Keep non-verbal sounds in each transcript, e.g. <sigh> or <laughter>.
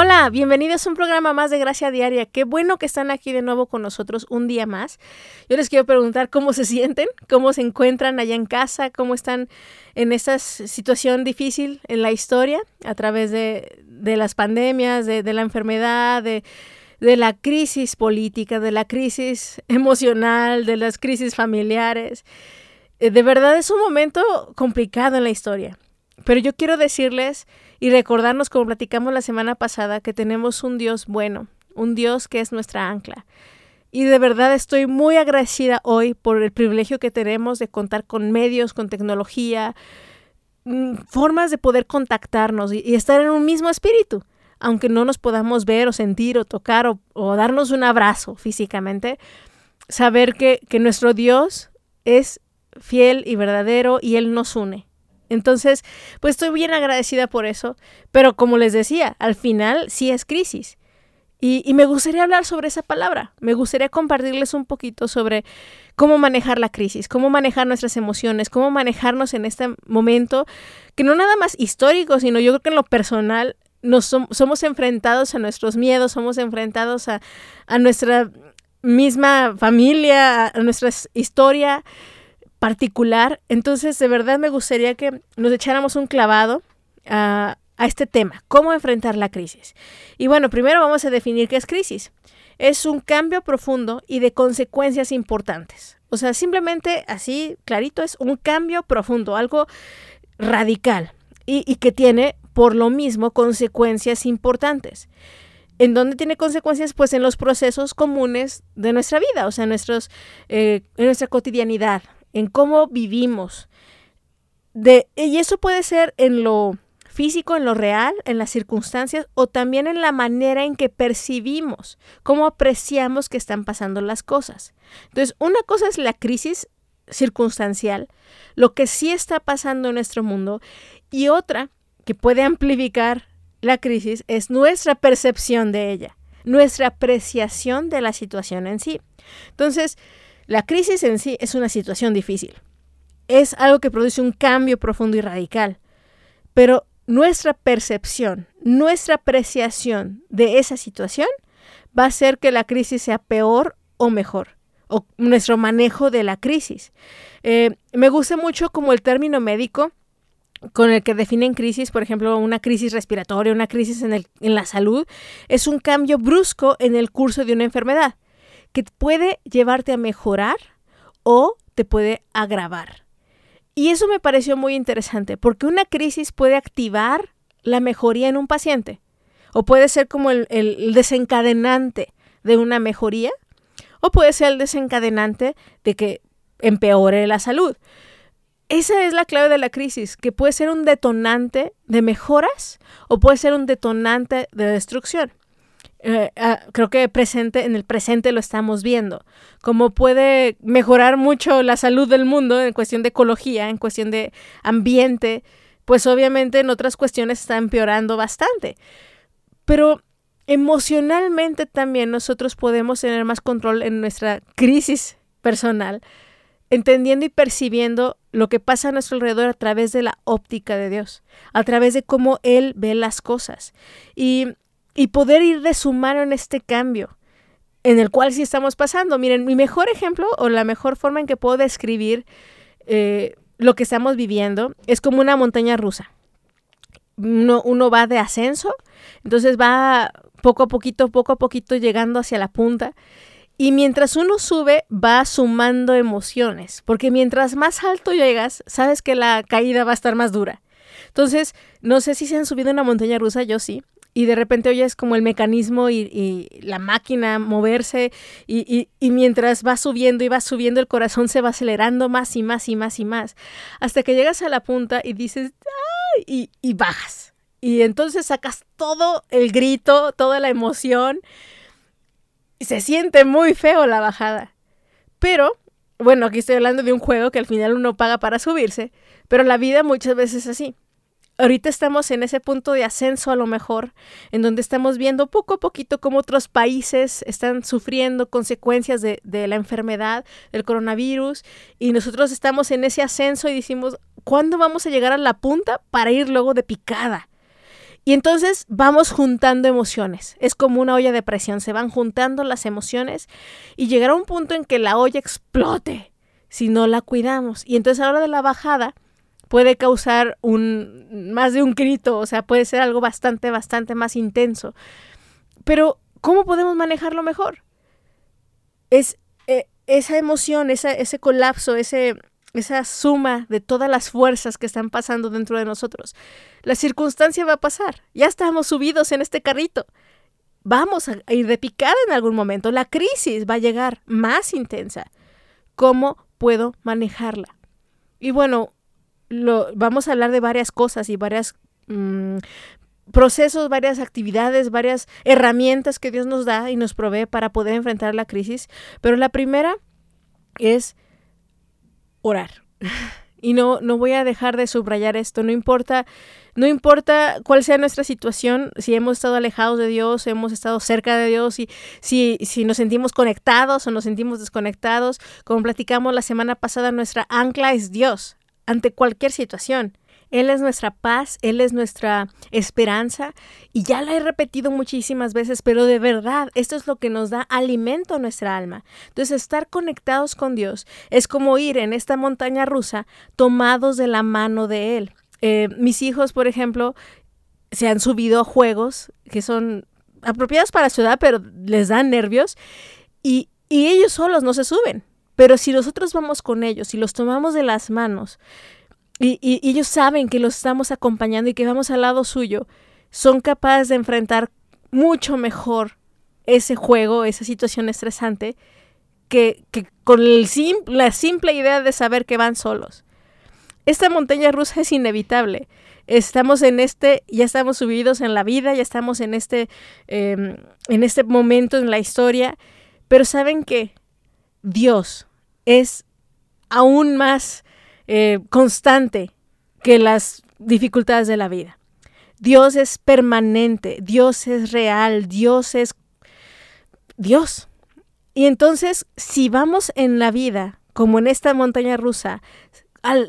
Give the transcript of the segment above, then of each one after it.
Hola, bienvenidos a un programa más de Gracia Diaria. Qué bueno que están aquí de nuevo con nosotros un día más. Yo les quiero preguntar cómo se sienten, cómo se encuentran allá en casa, cómo están en esta situación difícil en la historia a través de, las pandemias, de, la enfermedad, de, de la crisis política, de la crisis <laughs> emocional, de las crisis familiares. Eh, de verdad es un momento complicado en la historia. Pero yo quiero decirles y recordarnos, como platicamos la semana pasada, que tenemos un Dios bueno, un Dios que es nuestra ancla. Y de verdad estoy muy agradecida hoy por el privilegio que tenemos de contar con medios, con tecnología, mm, formas de poder contactarnos y, estar en un mismo espíritu. Aunque no nos podamos ver o sentir o tocar o, darnos un abrazo físicamente, saber que, que nuestro Dios es fiel y verdadero y Él nos une. Entonces, pues estoy bien agradecida por eso, pero como les decía, al final sí es crisis. Y, me gustaría hablar sobre esa palabra, me gustaría compartirles un poquito sobre cómo manejar la crisis, cómo manejar nuestras emociones, cómo manejarnos en este momento, que no nada más histórico, sino yo creo que en lo personal nos somos enfrentados a nuestros miedos, somos enfrentados a, a nuestra misma familia, a nuestra historia particular. Entonces, de verdad me gustaría que nos echáramos un clavado a, este tema, cómo enfrentar la crisis. Y bueno, primero vamos a definir qué es crisis. Es un cambio profundo y de consecuencias importantes. O sea, simplemente así, clarito, es un cambio profundo, algo radical y, que tiene, por lo mismo, consecuencias importantes. ¿En dónde tiene consecuencias? Pues en los procesos comunes de nuestra vida, o sea, nuestros, eh, en nuestra cotidianidad, en cómo vivimos. De, y eso puede ser en lo físico, en lo real, en las circunstancias o también en la manera en que percibimos, cómo apreciamos que están pasando las cosas. Entonces, una cosa es la crisis circunstancial, lo que sí está pasando en nuestro mundo, y otra que puede amplificar la crisis es nuestra percepción de ella, nuestra apreciación de la situación en sí. Entonces, la crisis en sí es una situación difícil. Es algo que produce un cambio profundo y radical. Pero nuestra percepción, nuestra apreciación de esa situación va a hacer que la crisis sea peor o mejor, o nuestro manejo de la crisis. Eh, me gusta mucho como el término médico con el que definen crisis, por ejemplo, una crisis respiratoria, una crisis en, en la salud, es un cambio brusco en el curso de una enfermedad que puede llevarte a mejorar o te puede agravar. Y eso me pareció muy interesante, porque una crisis puede activar la mejoría en un paciente, o puede ser como el, desencadenante de una mejoría, o puede ser el desencadenante de que empeore la salud. Esa es la clave de la crisis, que puede ser un detonante de mejoras o puede ser un detonante de destrucción. Eh, ah, creo que presente, en el presente lo estamos viendo, cómo puede mejorar mucho la salud del mundo en cuestión de ecología, en cuestión de ambiente, pues obviamente en otras cuestiones está empeorando bastante. Pero emocionalmente también nosotros podemos tener más control en nuestra crisis personal, entendiendo y percibiendo lo que pasa a nuestro alrededor a través de la óptica de Dios, a través de cómo Él ve las cosas. Y y poder ir de su mano en este cambio en el cual sí estamos pasando. Miren, mi mejor ejemplo o la mejor forma en que puedo describir eh, lo que estamos viviendo es como una montaña rusa. Uno, uno va de ascenso, entonces va poco a poquito, poco a poquito llegando hacia la punta. Y mientras uno sube, va sumando emociones, porque mientras más alto llegas, sabes que la caída va a estar más dura. Entonces, no sé si se han subido una montaña rusa, yo sí y de repente oyes como el mecanismo y, la máquina moverse y, mientras va subiendo y va subiendo el corazón se va acelerando más y más y más y más hasta que llegas a la punta y dices ¡ay! y, bajas. Y entonces sacas todo el grito, toda la emoción y se siente muy feo la bajada. Pero, bueno, aquí estoy hablando de un juego que al final uno paga para subirse, Pero la vida muchas veces es así. Ahorita estamos en ese punto de ascenso a lo mejor, en donde estamos viendo poco a poquito cómo otros países están sufriendo consecuencias de, la enfermedad, del coronavirus, y nosotros estamos en ese ascenso y decimos, ¿cuándo vamos a llegar a la punta para ir luego de picada? Y entonces vamos juntando emociones. Es como una olla de presión, se van juntando las emociones y llegará un punto en que la olla explote si no la cuidamos. Y entonces a la hora de la bajada puede causar un más de un grito, o sea, puede ser algo bastante, bastante más intenso. Pero, ¿cómo podemos manejarlo mejor? Es eh, esa emoción, ese colapso, ese, esa suma de todas las fuerzas que están pasando dentro de nosotros. La circunstancia va a pasar. Ya estamos subidos en este carrito. Vamos a ir de picada en algún momento. La crisis va a llegar más intensa. ¿Cómo puedo manejarla? Y bueno, lo, vamos a hablar de varias cosas y varias mm, procesos, varias actividades, varias herramientas que Dios nos da y nos provee para poder enfrentar la crisis. Pero la primera es orar. <laughs> Y no, no voy a dejar de subrayar esto, no importa, no importa cuál sea nuestra situación, si hemos estado alejados de Dios, hemos estado cerca de Dios, y si, si nos sentimos conectados o nos sentimos desconectados, como platicamos la semana pasada, nuestra ancla es Dios ante cualquier situación. Él es nuestra paz, Él es nuestra esperanza y ya la he repetido muchísimas veces, pero de verdad, esto es lo que nos da alimento a nuestra alma. Entonces, estar conectados con Dios es como ir en esta montaña rusa tomados de la mano de Él. Eh, mis hijos, por ejemplo, se han subido a juegos que son apropiados para su edad, pero les dan nervios y ellos solos no se suben. Pero si nosotros vamos con ellos y los tomamos de las manos, y, ellos saben que los estamos acompañando y que vamos al lado suyo, son capaces de enfrentar mucho mejor ese juego, esa situación estresante, que, con la simple idea de saber que van solos. Esta montaña rusa es inevitable. Estamos en este, ya estamos subidos en la vida, ya estamos en este, em, en este momento en la historia, pero saben que Dios es aún más eh, constante que las dificultades de la vida. Dios es permanente, Dios es real, Dios es Dios. Y entonces, si vamos en la vida, como en esta montaña rusa,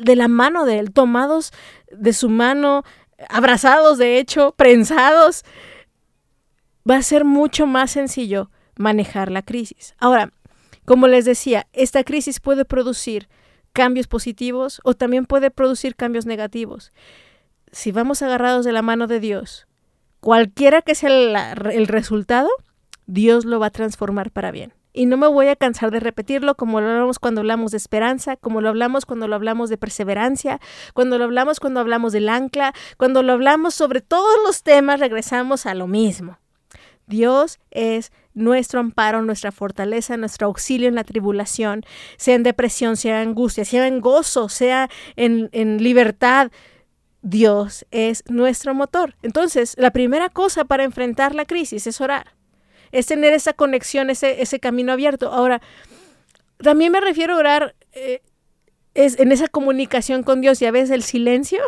de la mano de Él, tomados de su mano, abrazados, de hecho, prensados, va a ser mucho más sencillo manejar la crisis. Ahora, como les decía, esta crisis puede producir cambios positivos o también puede producir cambios negativos. Si vamos agarrados de la mano de Dios, cualquiera que sea el, resultado, Dios lo va a transformar para bien. Y no me voy a cansar de repetirlo como lo hablamos cuando hablamos de esperanza, como lo hablamos cuando lo hablamos de perseverancia, cuando lo hablamos cuando hablamos del ancla, cuando lo hablamos sobre todos los temas, regresamos a lo mismo. Dios es nuestro amparo, nuestra fortaleza, nuestro auxilio en la tribulación, sea en depresión, sea en angustia, sea en gozo, sea en, libertad. Dios es nuestro motor. Entonces, la primera cosa para enfrentar la crisis es orar, es tener esa conexión, ese, ese camino abierto. Ahora, también me refiero a orar eh, es en esa comunicación con Dios y a veces el silencio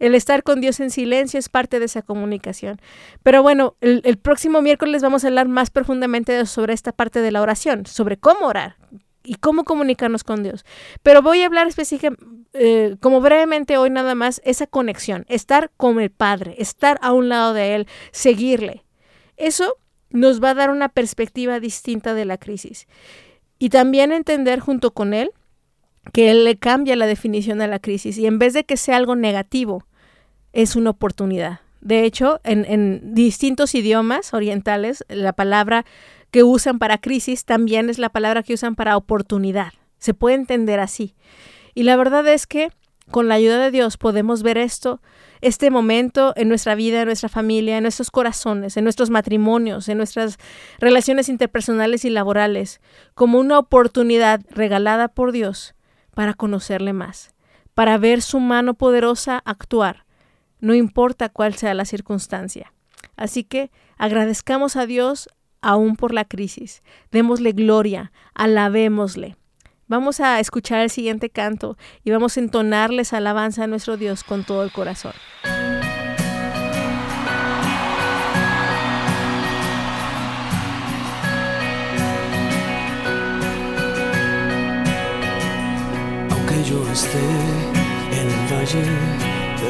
el estar con Dios en silencio es parte de esa comunicación. Pero bueno, el, próximo miércoles vamos a hablar más profundamente sobre esta parte de la oración, sobre cómo orar y cómo comunicarnos con Dios. Pero voy a hablar específicamente, eh, como brevemente hoy nada más, esa conexión, estar con el Padre, estar a un lado de Él, seguirle. Eso nos va a dar una perspectiva distinta de la crisis. Y también entender junto con Él que Él le cambia la definición a la crisis y en vez de que sea algo negativo, es una oportunidad. De hecho, en, distintos idiomas orientales, la palabra que usan para crisis también es la palabra que usan para oportunidad. Se puede entender así. Y la verdad es que con la ayuda de Dios podemos ver esto, este momento en nuestra vida, en nuestra familia, en nuestros corazones, en nuestros matrimonios, en nuestras relaciones interpersonales y laborales, como una oportunidad regalada por Dios para conocerle más, para ver su mano poderosa actuar no importa cuál sea la circunstancia. Así que agradezcamos a Dios aún por la crisis, démosle gloria, alabémosle. Vamos a escuchar el siguiente canto y vamos a entonarles alabanza a nuestro Dios con todo el corazón. Aunque yo esté en el valle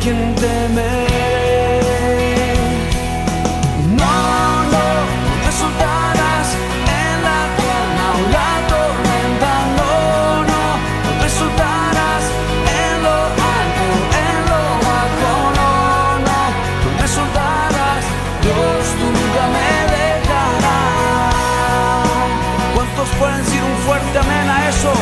¿De quién temeré? No, no, me soltarás en la calma o la tormenta. No, no, me soltarás en lo alto, en lo bajo. No, no, me soltarás. Dios, tú nunca me dejarás. ¿Cuántos pueden decir un fuerte amén a eso?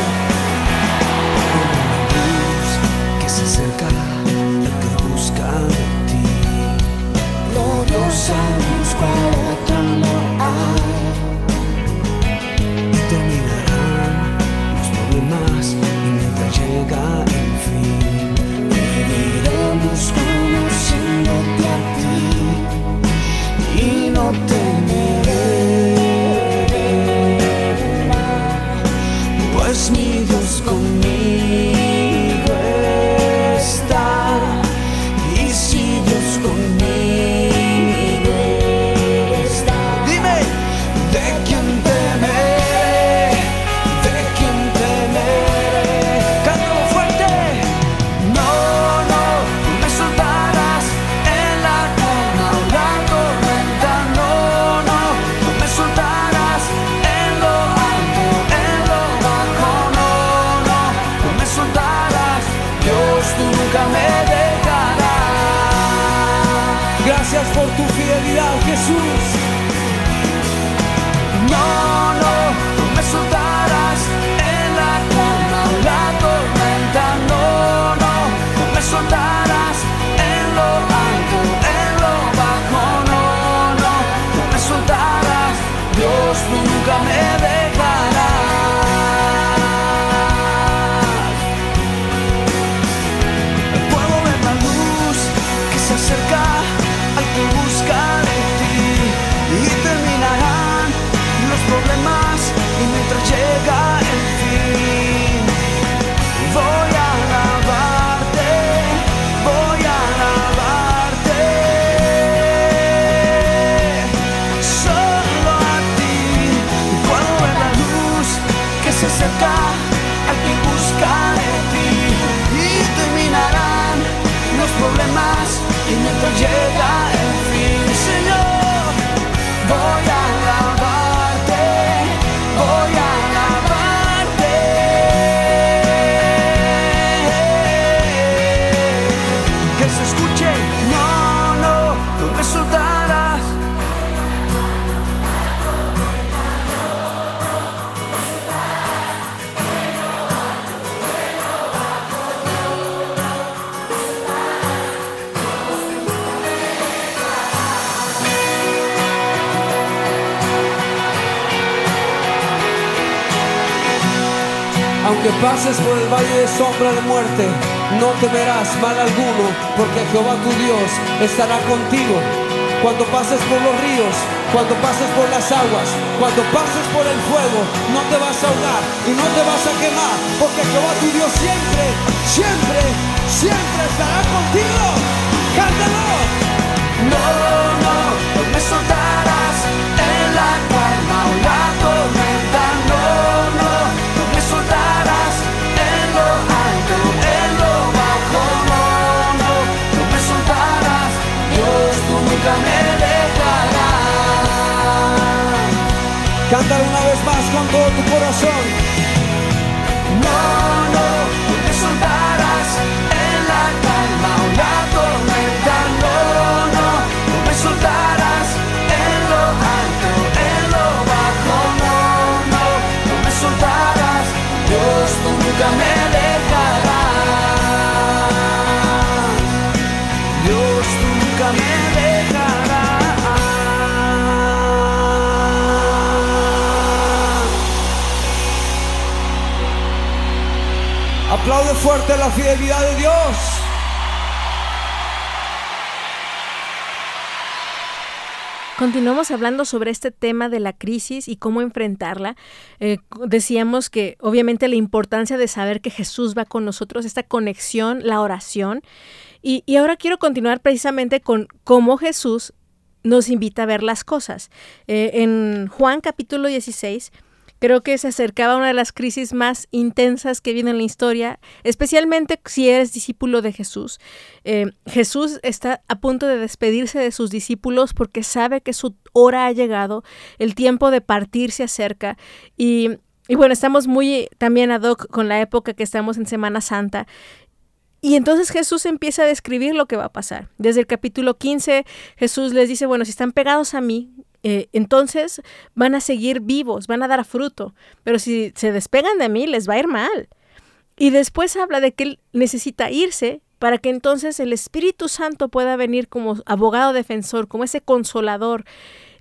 Aunque pases por el valle de sombra de muerte, no temerás mal alguno, porque Jehová tu Dios estará contigo. Cuando pases por los ríos, cuando pases por las aguas, cuando pases por el fuego, no te vas a ahogar y no te vas a quemar, porque Jehová tu Dios siempre, siempre, siempre estará contigo. Cántalo. No, no, no me soltarás Aplaude fuerte la fidelidad de Dios. Continuamos hablando sobre este tema de la crisis y cómo enfrentarla. Eh, decíamos que obviamente la importancia de saber que Jesús va con nosotros, esta conexión, la oración. Y, ahora quiero continuar precisamente con cómo Jesús nos invita a ver las cosas. Eh, en Juan capítulo 16 Creo que se acercaba a una de las crisis más intensas que viene en la historia, especialmente si eres discípulo de Jesús. Eh, Jesús está a punto de despedirse de sus discípulos porque sabe que su hora ha llegado, el tiempo de partir se acerca y, y bueno, estamos muy también ad hoc con la época que estamos en Semana Santa y entonces Jesús empieza a describir lo que va a pasar. Desde el capítulo 15, Jesús les dice, bueno, si están pegados a mí, eh, entonces van a seguir vivos, van a dar fruto, pero si se despegan de mí, les va a ir mal. Y después habla de que él necesita irse para que entonces el Espíritu Santo pueda venir como abogado defensor, como ese consolador.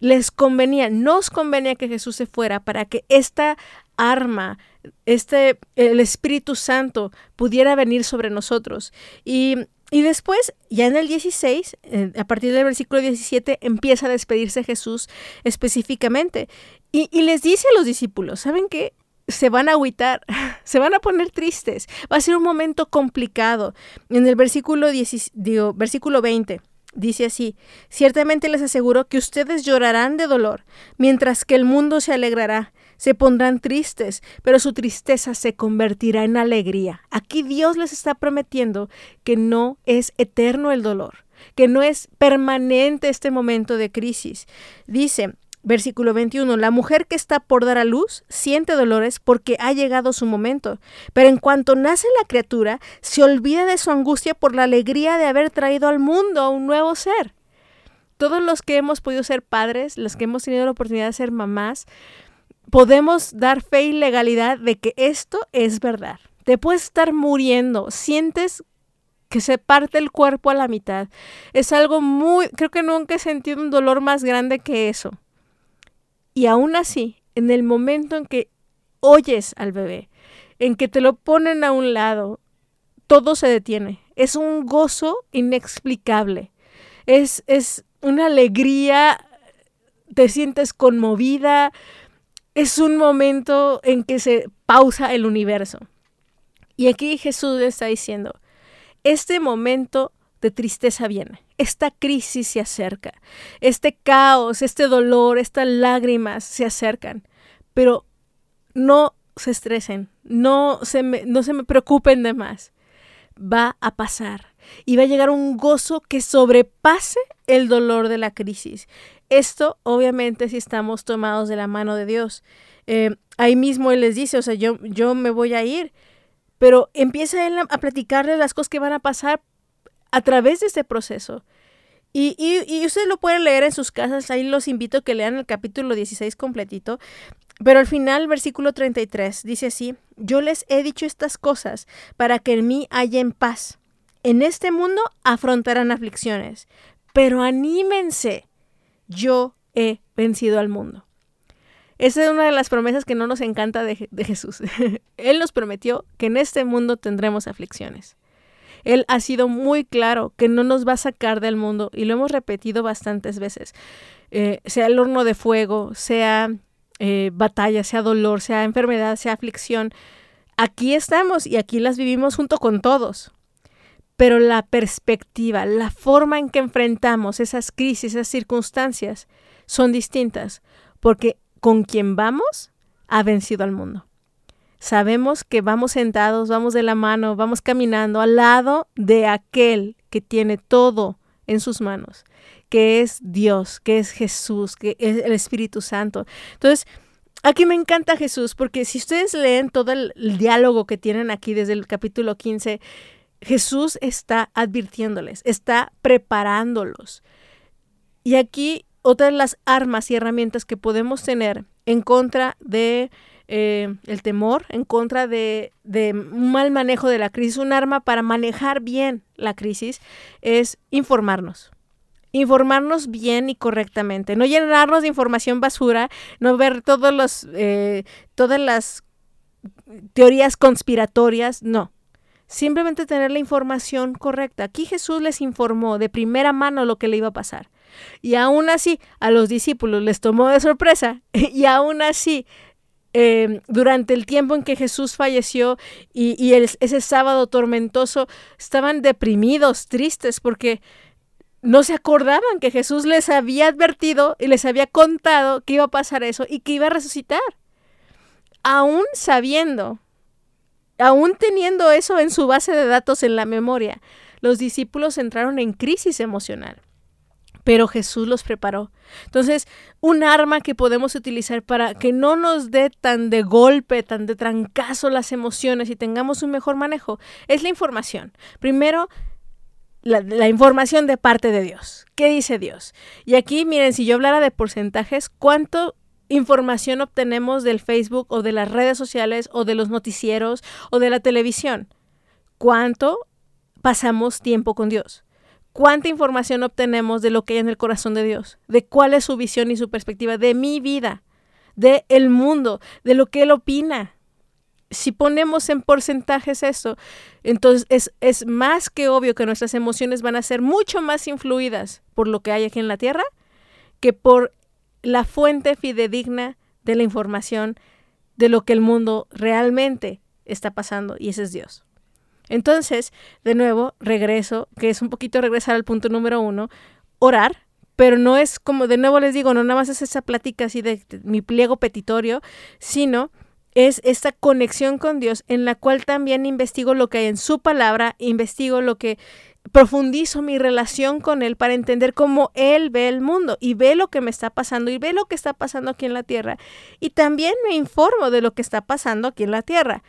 Les convenía, nos convenía que Jesús se fuera para que esta arma, este, el Espíritu Santo pudiera venir sobre nosotros. Y y después, ya en el 16, eh, a partir del versículo 17, empieza a despedirse Jesús específicamente. Y, les dice a los discípulos, ¿saben qué? Se van a agüitar, <laughs> se van a poner tristes. Va a ser un momento complicado. En el versículo, digo, versículo 20 dice así, ciertamente les aseguro que ustedes llorarán de dolor, mientras que el mundo se alegrará se pondrán tristes, pero su tristeza se convertirá en alegría. Aquí Dios les está prometiendo que no es eterno el dolor, que no es permanente este momento de crisis. Dice, Versículo 21. La mujer que está por dar a luz siente dolores porque ha llegado su momento, pero en cuanto nace la criatura, se olvida de su angustia por la alegría de haber traído al mundo a un nuevo ser. Todos los que hemos podido ser padres, los que hemos tenido la oportunidad de ser mamás, podemos dar fe y legalidad de que esto es verdad. Te puedes estar muriendo, sientes que se parte el cuerpo a la mitad. Es algo muy, creo que nunca he sentido un dolor más grande que eso. Y aún así, en el momento en que oyes al bebé, en que te lo ponen a un lado, todo se detiene. Es un gozo inexplicable. Es, es una alegría, te sientes conmovida, es un momento en que se pausa el universo. Y aquí Jesús está diciendo, este momento de tristeza viene, esta crisis se acerca, este caos, este dolor, estas lágrimas se acercan, pero no se estresen, no se me, no se me preocupen de más, va a pasar y va a llegar un gozo que sobrepase el dolor de la crisis. Esto, obviamente, si estamos tomados de la mano de Dios. Eh, ahí mismo Él les dice, o sea, yo, yo me voy a ir, pero empieza Él a, a platicarles las cosas que van a pasar a través de este proceso. Y, y, ustedes lo pueden leer en sus casas, ahí los invito a que lean el capítulo 16 completito. Pero al final, versículo 33, dice así, yo les he dicho estas cosas para que en mí haya en paz. En este mundo afrontarán aflicciones, pero anímense, yo he vencido al mundo. Esa es una de las promesas que no nos encanta de, Jesús. <laughs> Él nos prometió que en este mundo tendremos aflicciones. Él ha sido muy claro que no nos va a sacar del mundo y lo hemos repetido bastantes veces. Eh, sea el horno de fuego, sea eh, batalla, sea dolor, sea enfermedad, sea aflicción. Aquí estamos y aquí las vivimos junto con todos pero la perspectiva, la forma en que enfrentamos esas crisis, esas circunstancias, son distintas, porque con quien vamos ha vencido al mundo. Sabemos que vamos sentados, vamos de la mano, vamos caminando al lado de aquel que tiene todo en sus manos, que es Dios, que es Jesús, que es el Espíritu Santo. Entonces, aquí me encanta Jesús, porque si ustedes leen todo el, diálogo que tienen aquí desde el capítulo 15, Jesús está advirtiéndoles, está preparándolos. Y aquí otra de las armas y herramientas que podemos tener en contra de eh, el temor, en contra de, de un mal manejo de la crisis, un arma para manejar bien la crisis, es informarnos informarnos bien y correctamente, no llenarnos de información basura, no ver todos los, eh, todas las teorías conspiratorias, no. Simplemente tener la información correcta. Aquí Jesús les informó de primera mano lo que le iba a pasar. Y aún así a los discípulos les tomó de sorpresa <laughs> y aún así em, durante el tiempo en que Jesús falleció y, ese sábado tormentoso estaban deprimidos, tristes, porque no se acordaban que Jesús les había advertido y les había contado que iba a pasar eso y que iba a resucitar. Aún sabiendo, aún teniendo eso en su base de datos en la memoria, los discípulos entraron en crisis emocional pero Jesús los preparó. Entonces, un arma que podemos utilizar para que no nos dé tan de golpe, tan de trancazo las emociones y tengamos un mejor manejo, es la información. Primero, la, información de parte de Dios. ¿Qué dice Dios? Y aquí, miren, si yo hablara de porcentajes, ¿cuánto información obtenemos del Facebook o de las redes sociales o de los noticieros o de la televisión? ¿Cuánto pasamos tiempo con Dios? cuánta información obtenemos de lo que hay en el corazón de Dios, de cuál es su visión y su perspectiva de mi vida, de el mundo, de lo que Él opina. Si ponemos en porcentajes eso, entonces es, es más que obvio que nuestras emociones van a ser mucho más influidas por lo que hay aquí en la tierra que por la fuente fidedigna de la información de lo que el mundo realmente está pasando, y ese es Dios. Entonces, de nuevo, regreso, que es un poquito regresar al punto número uno, orar, pero no es como, de nuevo les digo, no nada más es esa plática así de, mi pliego petitorio, sino es esta conexión con Dios en la cual también investigo lo que hay en su palabra, investigo lo que profundizo mi relación con Él para entender cómo Él ve el mundo y ve lo que me está pasando y ve lo que está pasando aquí en la tierra. Y también me informo de lo que está pasando aquí en la tierra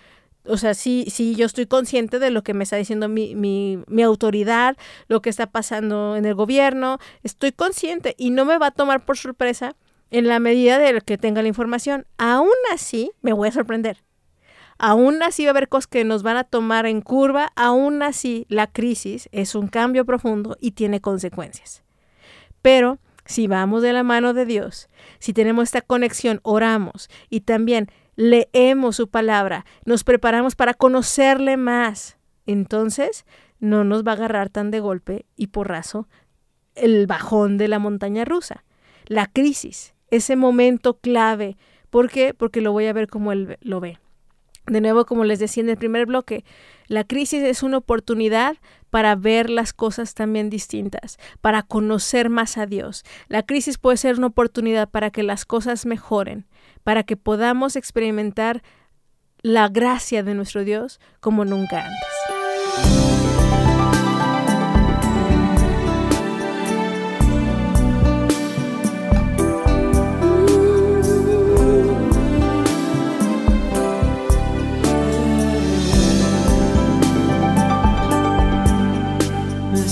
o sea, sí, sí, yo estoy consciente de lo que me está diciendo mi, mi, mi, autoridad, lo que está pasando en el gobierno, estoy consciente y no me va a tomar por sorpresa en la medida de que tenga la información. Aún así, me voy a sorprender. Aún así va a haber cosas que nos van a tomar en curva, aún así la crisis es un cambio profundo y tiene consecuencias. Pero si vamos de la mano de Dios, si tenemos esta conexión, oramos y también leemos su palabra, nos preparamos para conocerle más, entonces no nos va a agarrar tan de golpe y porrazo el bajón de la montaña rusa, la crisis, ese momento clave. ¿Por qué? Porque lo voy a ver como él lo ve. De nuevo, como les decía en el primer bloque, la crisis es una oportunidad para ver las cosas también distintas, para conocer más a Dios. La crisis puede ser una oportunidad para que las cosas mejoren, para que podamos experimentar la gracia de nuestro Dios como nunca antes.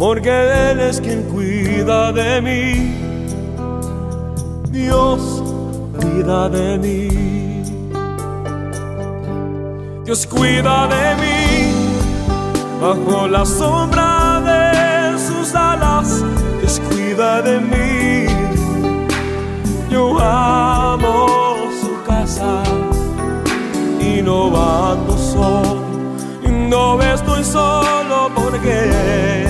porque Él es quien cuida de mí. Dios cuida de mí. Dios cuida de mí bajo la sombra de sus alas. Dios cuida de mí. Yo amo su casa y no ando solo. No estoy solo porque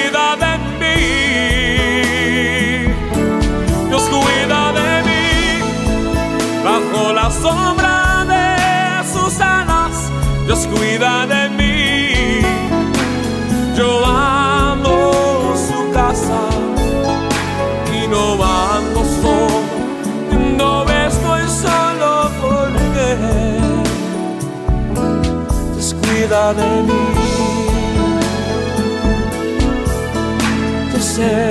Dios cuida de mí. Yo amo su casa y no ando solo, no estoy solo porque Dios cuida de mí. Yo sé,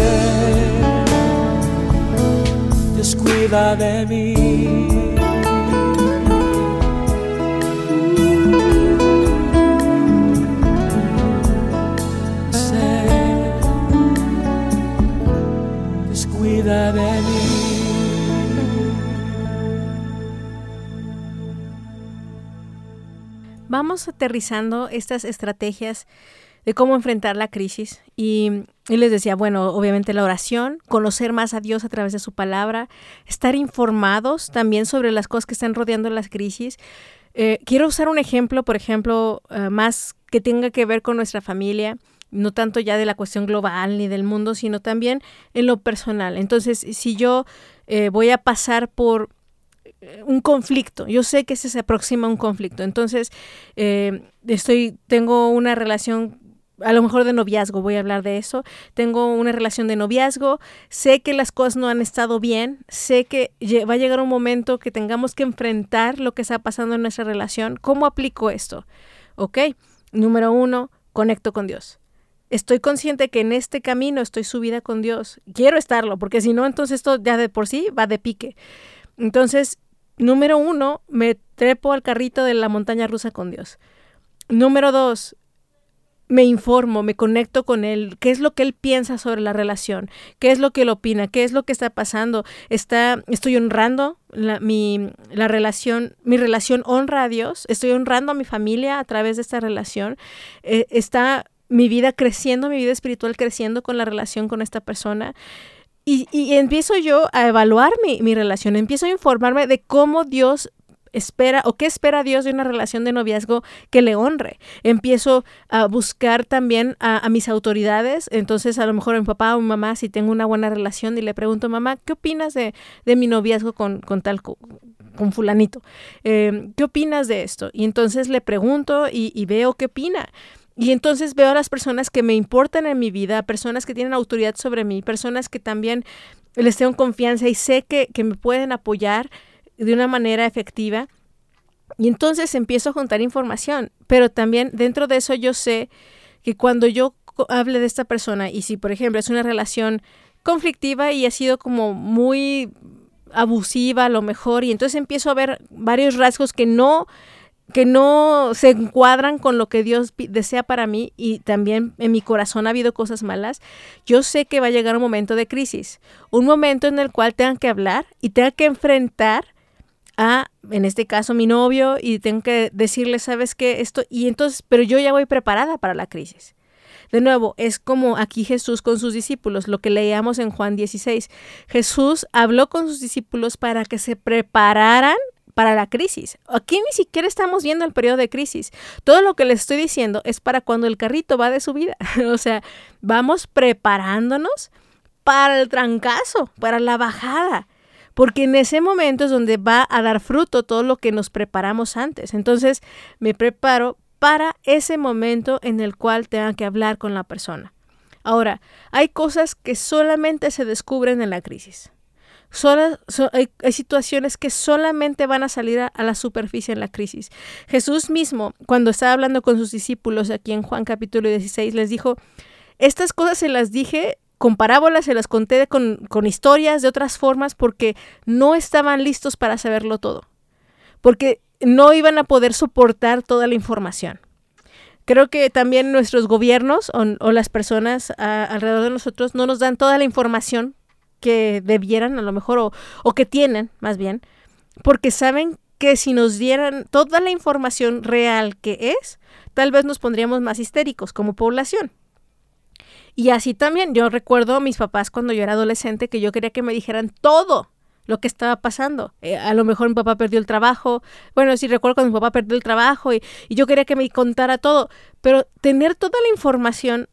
Dios cuida de mí. Vamos aterrizando estas estrategias de cómo enfrentar la crisis y, y les decía, bueno, obviamente la oración, conocer más a Dios a través de su palabra, estar informados también sobre las cosas que están rodeando las crisis. Eh, quiero usar un ejemplo, por ejemplo, eh, más que tenga que ver con nuestra familia, no tanto ya de la cuestión global ni del mundo, sino también en lo personal. Entonces, si yo eh, voy a pasar por un conflicto, yo sé que se, se aproxima un conflicto, entonces eh, estoy, tengo una relación a lo mejor de noviazgo, voy a hablar de eso. Tengo una relación de noviazgo, sé que las cosas no han estado bien, sé que va a llegar un momento que tengamos que enfrentar lo que está pasando en nuestra relación. ¿Cómo aplico esto? Ok, número uno, conecto con Dios. Estoy consciente que en este camino estoy subida con Dios. Quiero estarlo, porque si no, entonces esto ya de por sí va de pique. Entonces, número uno, me trepo al carrito de la montaña rusa con Dios. Número dos, me informo, me conecto con él, qué es lo que él piensa sobre la relación, qué es lo que él opina, qué es lo que está pasando, está, estoy honrando la, mi, la relación, mi relación honra a Dios, estoy honrando a mi familia a través de esta relación, eh, está mi vida creciendo, mi vida espiritual creciendo con la relación con esta persona. Y, empiezo yo a evaluar mi, mi relación, empiezo a informarme de cómo Dios espera o qué espera Dios de una relación de noviazgo que le honre. Empiezo a buscar también a, mis autoridades, entonces a lo mejor a mi papá o mi mamá, si tengo una buena relación y le pregunto, mamá, ¿qué opinas de, mi noviazgo con, con tal con fulanito? Em, ¿Qué opinas de esto? Y entonces le pregunto y, y veo qué opina. Y entonces veo a las personas que me importan en mi vida, personas que tienen autoridad sobre mí, personas que también les tengo confianza y sé que, que me pueden apoyar de una manera efectiva. Y entonces empiezo a juntar información, pero también dentro de eso yo sé que cuando yo hable de esta persona y si por ejemplo es una relación conflictiva y ha sido como muy abusiva a lo mejor y entonces empiezo a ver varios rasgos que no que no se encuadran con lo que Dios desea para mí y también en mi corazón ha habido cosas malas, yo sé que va a llegar un momento de crisis, un momento en el cual tengan que hablar y tengan que enfrentar a, en este caso, mi novio y tengo que decirle, sabes qué, esto, y entonces, pero yo ya voy preparada para la crisis. De nuevo, es como aquí Jesús con sus discípulos, lo que leíamos en Juan 16. Jesús habló con sus discípulos para que se prepararan para la crisis. Aquí ni siquiera estamos viendo el periodo de crisis. Todo lo que les estoy diciendo es para cuando el carrito va de subida. <laughs> o sea, vamos preparándonos para el trancazo, para la bajada. Porque en ese momento es donde va a dar fruto todo lo que nos preparamos antes. Entonces me preparo para ese momento en el cual tenga que hablar con la persona. Ahora, hay cosas que solamente se descubren en la crisis hay, situaciones que solamente van a salir a, la superficie en la crisis. Jesús mismo, cuando estaba hablando con sus discípulos aquí en Juan capítulo 16, les dijo, estas cosas se las dije con parábolas, se las conté con, con historias, de otras formas, porque no estaban listos para saberlo todo, porque no iban a poder soportar toda la información. Creo que también nuestros gobiernos o, las personas alrededor de nosotros no nos dan toda la información que debieran a lo mejor o, o que tienen más bien, porque saben que si nos dieran toda la información real que es, tal vez nos pondríamos más histéricos como población. Y así también, yo recuerdo a mis papás cuando yo era adolescente que yo quería que me dijeran todo lo que estaba pasando. Eh, a lo mejor mi papá perdió el trabajo. Bueno, sí recuerdo cuando mi papá perdió el trabajo y, y yo quería que me contara todo. Pero tener toda la información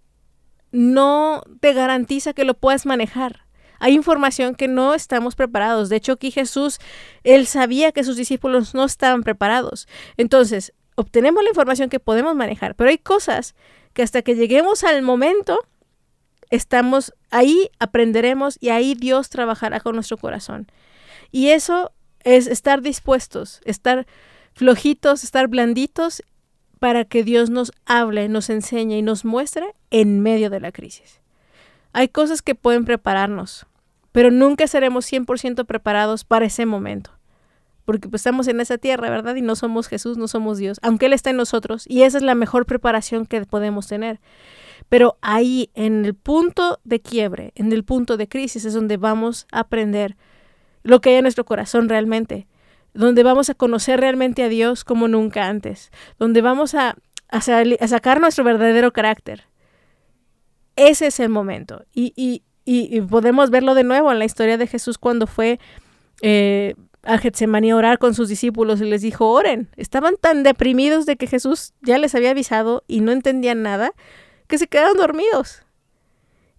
no te garantiza que lo puedas manejar hay información que no estamos preparados. De hecho, aquí Jesús, él sabía que sus discípulos no estaban preparados. Entonces, obtenemos la información que podemos manejar, pero hay cosas que hasta que lleguemos al momento, estamos ahí, aprenderemos y ahí Dios trabajará con nuestro corazón. Y eso es estar dispuestos, estar flojitos, estar blanditos para que Dios nos hable, nos enseñe y nos muestre en medio de la crisis. Hay cosas que pueden prepararnos, pero nunca seremos 100% preparados para ese momento. Porque pues, estamos en esa tierra, ¿verdad? Y no somos Jesús, no somos Dios, aunque Él está en nosotros. Y esa es la mejor preparación que podemos tener. Pero ahí, en el punto de quiebre, en el punto de crisis, es donde vamos a aprender lo que hay en nuestro corazón realmente, donde vamos a conocer realmente a Dios como nunca antes, donde vamos a, a sacar nuestro verdadero carácter, ese es el momento. Y, y, y, podemos verlo de nuevo en la historia de Jesús cuando fue eh, a Getsemaní a orar con sus discípulos y les dijo, oren. Estaban tan deprimidos de que Jesús ya les había avisado y no entendían nada que se quedaron dormidos.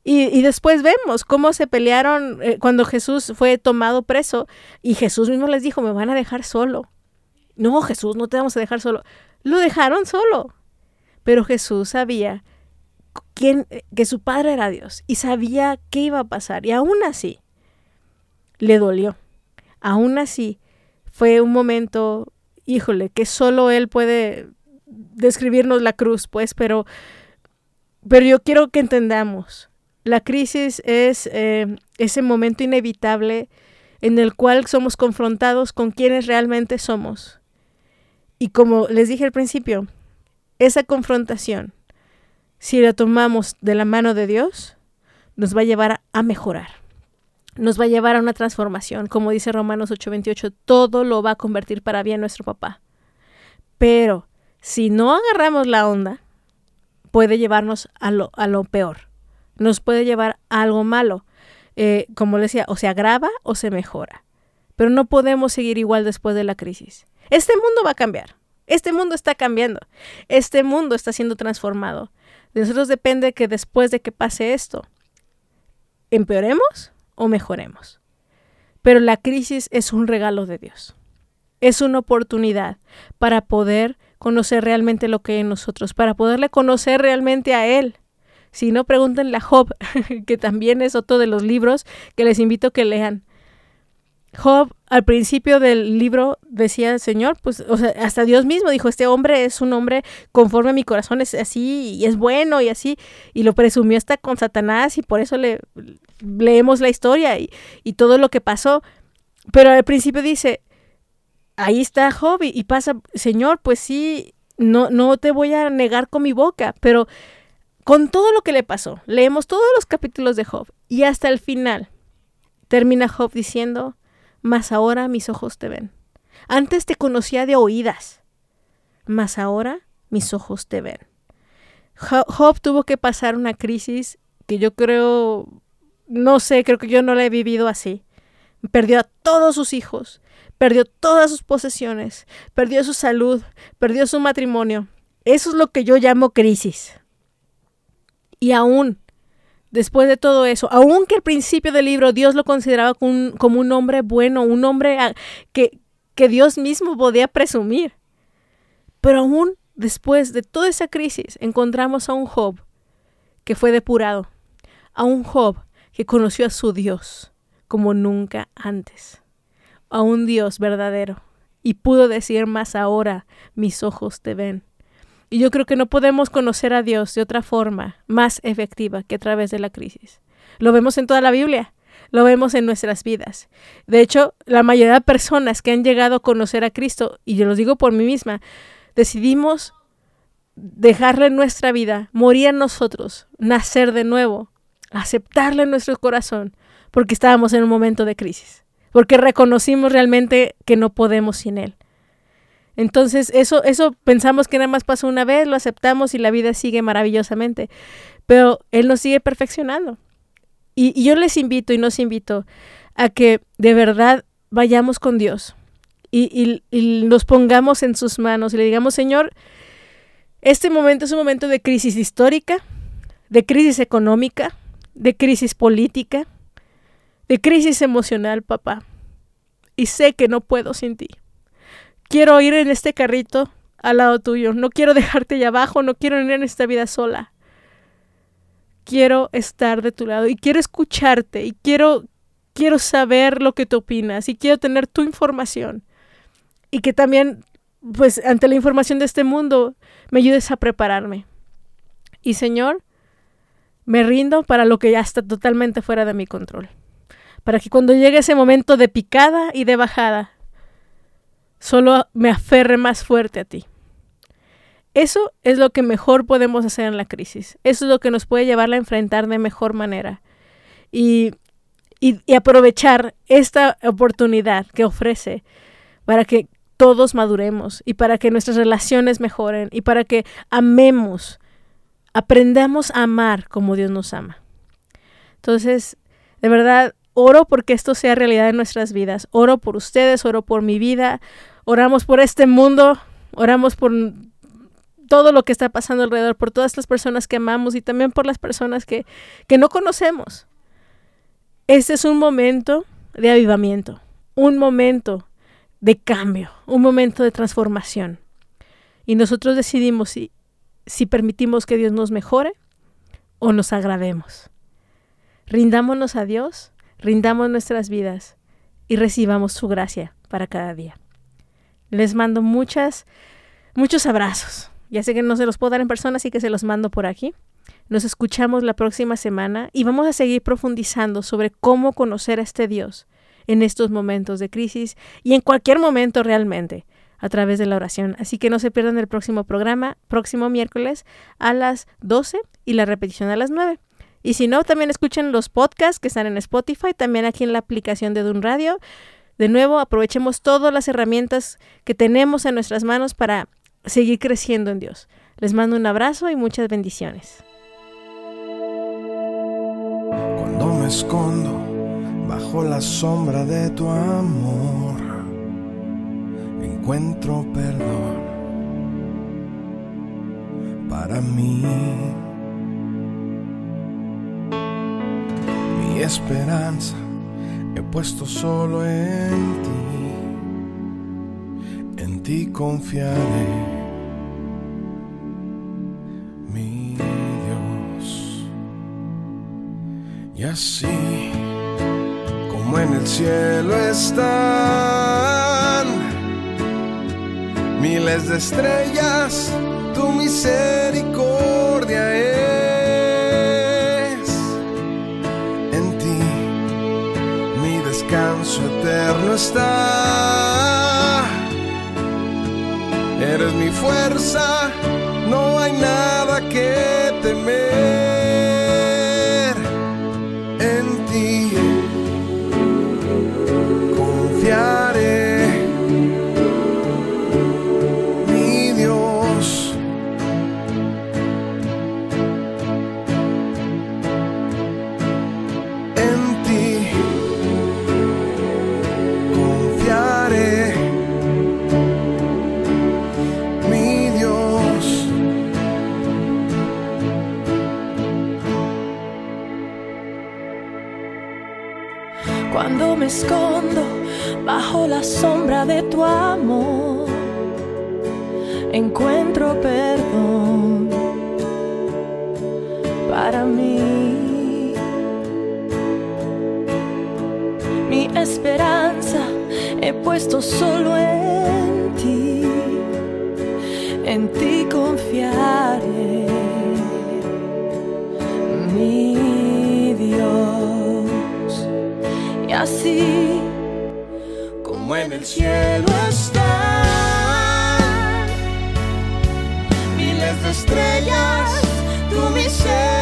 Y, después vemos cómo se pelearon eh, cuando Jesús fue tomado preso y Jesús mismo les dijo, me van a dejar solo. No, Jesús, no te vamos a dejar solo. Lo dejaron solo. Pero Jesús sabía que su padre era Dios y sabía qué iba a pasar. Y aún así, le dolió. Aún así, fue un momento, híjole, que solo él puede describirnos la cruz, pues, pero, pero yo quiero que entendamos, la crisis es eh, ese momento inevitable en el cual somos confrontados con quienes realmente somos. Y como les dije al principio, esa confrontación si la tomamos de la mano de Dios, nos va a llevar a mejorar. Nos va a llevar a una transformación. Como dice Romanos 8:28, todo lo va a convertir para bien nuestro papá. Pero si no agarramos la onda, puede llevarnos a lo, a lo peor. Nos puede llevar a algo malo. Eh, como le decía, o se agrava o se mejora. pero no podemos seguir igual después de la crisis. Este mundo va a cambiar. Este mundo está cambiando. Este mundo está siendo transformado. Nosotros depende que después de que pase esto, empeoremos o mejoremos. Pero la crisis es un regalo de Dios. Es una oportunidad para poder conocer realmente lo que hay en nosotros, para poderle conocer realmente a Él. Si no, pregúntenle a Job, <laughs> que también es otro de los libros que les invito a que lean. Job al principio del libro decía, Señor, pues, o sea, hasta Dios mismo dijo, este hombre es un hombre conforme a mi corazón, es así y es bueno y así, y lo presumió hasta con Satanás y por eso le leemos la historia y, y todo lo que pasó. Pero al principio dice, ahí está Job y, y pasa, Señor, pues sí, no, no te voy a negar con mi boca, pero con todo lo que le pasó, leemos todos los capítulos de Job y hasta el final termina Job diciendo, mas ahora mis ojos te ven. Antes te conocía de oídas, mas ahora mis ojos te ven. Job tuvo que pasar una crisis que yo creo, no sé, creo que yo no la he vivido así. Perdió a todos sus hijos, perdió todas sus posesiones, perdió su salud, perdió su matrimonio. Eso es lo que yo llamo crisis. Y aún después de todo eso, aunque al principio del libro Dios lo consideraba como un, hombre bueno, un hombre que, que Dios mismo podía presumir, pero aún después de toda esa crisis encontramos a un Job que fue depurado, a un Job que conoció a su Dios como nunca antes, a un Dios verdadero, y pudo decir más ahora, mis ojos te ven. Y yo creo que no podemos conocer a Dios de otra forma más efectiva que a través de la crisis. Lo vemos en toda la Biblia, lo vemos en nuestras vidas. De hecho, la mayoría de personas que han llegado a conocer a Cristo, y yo lo digo por mí misma, decidimos dejarle nuestra vida, morir en nosotros, nacer de nuevo, aceptarle en nuestro corazón, porque estábamos en un momento de crisis, porque reconocimos realmente que no podemos sin Él. Entonces, eso, eso pensamos que nada más pasa una vez, lo aceptamos y la vida sigue maravillosamente. Pero Él nos sigue perfeccionando. Y, yo les invito y nos invito a que de verdad vayamos con Dios y, y, nos pongamos en sus manos y le digamos, Señor, este momento es un momento de crisis histórica, de crisis económica, de crisis política, de crisis emocional, papá. Y sé que no puedo sin ti quiero ir en este carrito al lado tuyo. No quiero dejarte allá abajo, no quiero ir en esta vida sola. Quiero estar de tu lado y quiero escucharte y quiero quiero saber lo que tú opinas y quiero tener tu información. Y que también pues ante la información de este mundo me ayudes a prepararme. Y Señor, me rindo para lo que ya está totalmente fuera de mi control. Para que cuando llegue ese momento de picada y de bajada, solo me aferre más fuerte a ti. Eso es lo que mejor podemos hacer en la crisis. Eso es lo que nos puede llevar a enfrentar de mejor manera. Y, y, aprovechar esta oportunidad que ofrece para que todos maduremos y para que nuestras relaciones mejoren y para que amemos, aprendamos a amar como Dios nos ama. Entonces, de verdad, oro porque esto sea realidad en nuestras vidas. Oro por ustedes, oro por mi vida, oramos por este mundo, oramos por todo lo que está pasando alrededor, por todas las personas que amamos y también por las personas que, que no conocemos. Este es un momento de avivamiento, un momento de cambio, un momento de transformación. Y nosotros decidimos si, si permitimos que Dios nos mejore o nos agrademos. Rindámonos a Dios rindamos nuestras vidas y recibamos su gracia para cada día. Les mando muchas, muchos abrazos. Ya sé que no se los puedo dar en persona, así que se los mando por aquí. Nos escuchamos la próxima semana y vamos a seguir profundizando sobre cómo conocer a este Dios en estos momentos de crisis y en cualquier momento realmente a través de la oración. Así que no se pierdan el próximo programa, próximo miércoles a las 12 y la repetición a las 9. Y si no, también escuchen los podcasts que están en Spotify, también aquí en la aplicación de Dun Radio. De nuevo, aprovechemos todas las herramientas que tenemos en nuestras manos para seguir creciendo en Dios. Les mando un abrazo y muchas bendiciones. Cuando me escondo Bajo la sombra de tu amor encuentro perdón para mí. Esperanza he puesto solo en ti, en ti confiaré. Mi Dios, y así como en el cielo están miles de estrellas, tu misericordia es. Está. Eres mi fuerza, no hay nada que Cuando me escondo bajo la sombra de tu amor, encuentro perdón para mí. Mi esperanza he puesto solo en ti, en ti confiaré, así como en el cielo están miles de estrellas, tu misericordia